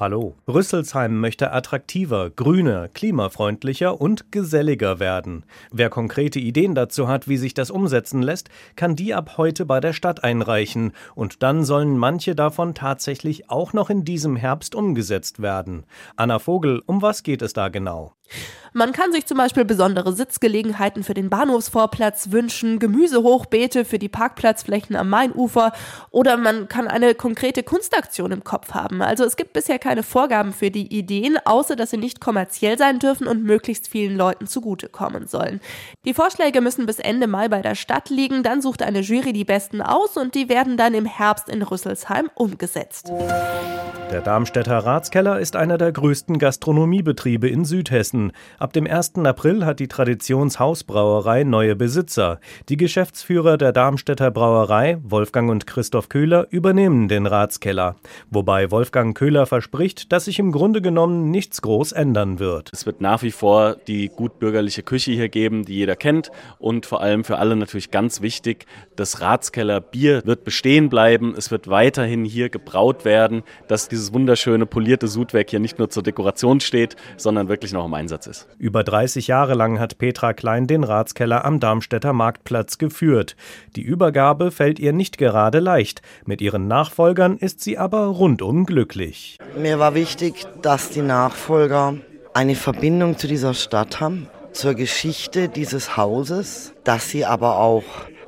Hallo. Rüsselsheim möchte attraktiver, grüner, klimafreundlicher und geselliger werden. Wer konkrete Ideen dazu hat, wie sich das umsetzen lässt, kann die ab heute bei der Stadt einreichen. Und dann sollen manche davon tatsächlich auch noch in diesem Herbst umgesetzt werden. Anna Vogel, um was geht es da genau? Man kann sich zum Beispiel besondere Sitzgelegenheiten für den Bahnhofsvorplatz wünschen, Gemüsehochbeete für die Parkplatzflächen am Mainufer oder man kann eine konkrete Kunstaktion im Kopf haben. Also es gibt bisher keine Vorgaben für die Ideen, außer dass sie nicht kommerziell sein dürfen und möglichst vielen Leuten zugutekommen sollen. Die Vorschläge müssen bis Ende Mai bei der Stadt liegen, dann sucht eine Jury die besten aus und die werden dann im Herbst in Rüsselsheim umgesetzt. Der Darmstädter Ratskeller ist einer der größten Gastronomiebetriebe in Südhessen. Ab dem 1. April hat die Traditionshausbrauerei neue Besitzer. Die Geschäftsführer der Darmstädter Brauerei, Wolfgang und Christoph Köhler, übernehmen den Ratskeller. Wobei Wolfgang Köhler verspricht, dass sich im Grunde genommen nichts groß ändern wird. Es wird nach wie vor die gutbürgerliche Küche hier geben, die jeder kennt. Und vor allem für alle natürlich ganz wichtig, das Ratskeller Bier wird bestehen bleiben. Es wird weiterhin hier gebraut werden, dass die dieses wunderschöne polierte Sudwerk hier nicht nur zur Dekoration steht, sondern wirklich noch im Einsatz ist. Über 30 Jahre lang hat Petra Klein den Ratskeller am Darmstädter Marktplatz geführt. Die Übergabe fällt ihr nicht gerade leicht. Mit ihren Nachfolgern ist sie aber rundum glücklich. Mir war wichtig, dass die Nachfolger eine Verbindung zu dieser Stadt haben, zur Geschichte dieses Hauses, dass sie aber auch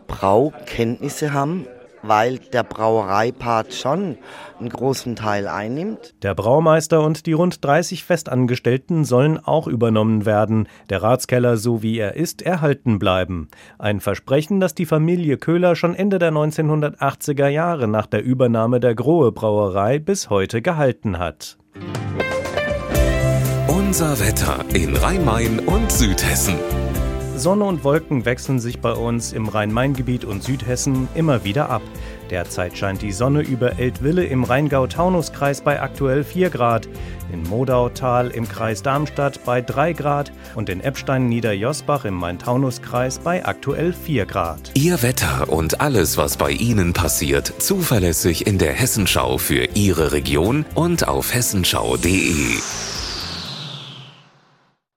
Braukenntnisse haben weil der Brauereipart schon einen großen Teil einnimmt. Der Braumeister und die rund 30 Festangestellten sollen auch übernommen werden, der Ratskeller so wie er ist erhalten bleiben. Ein Versprechen, das die Familie Köhler schon Ende der 1980er Jahre nach der Übernahme der Grohe Brauerei bis heute gehalten hat. Unser Wetter in Rhein-Main und Südhessen. Sonne und Wolken wechseln sich bei uns im Rhein-Main-Gebiet und Südhessen immer wieder ab. Derzeit scheint die Sonne über Eltville im Rheingau-Taunus-Kreis bei aktuell 4 Grad, in Modautal im Kreis Darmstadt bei 3 Grad und in Eppstein-Niederjosbach im Main-Taunus-Kreis bei aktuell 4 Grad. Ihr Wetter und alles, was bei Ihnen passiert, zuverlässig in der Hessenschau für Ihre Region und auf hessenschau.de.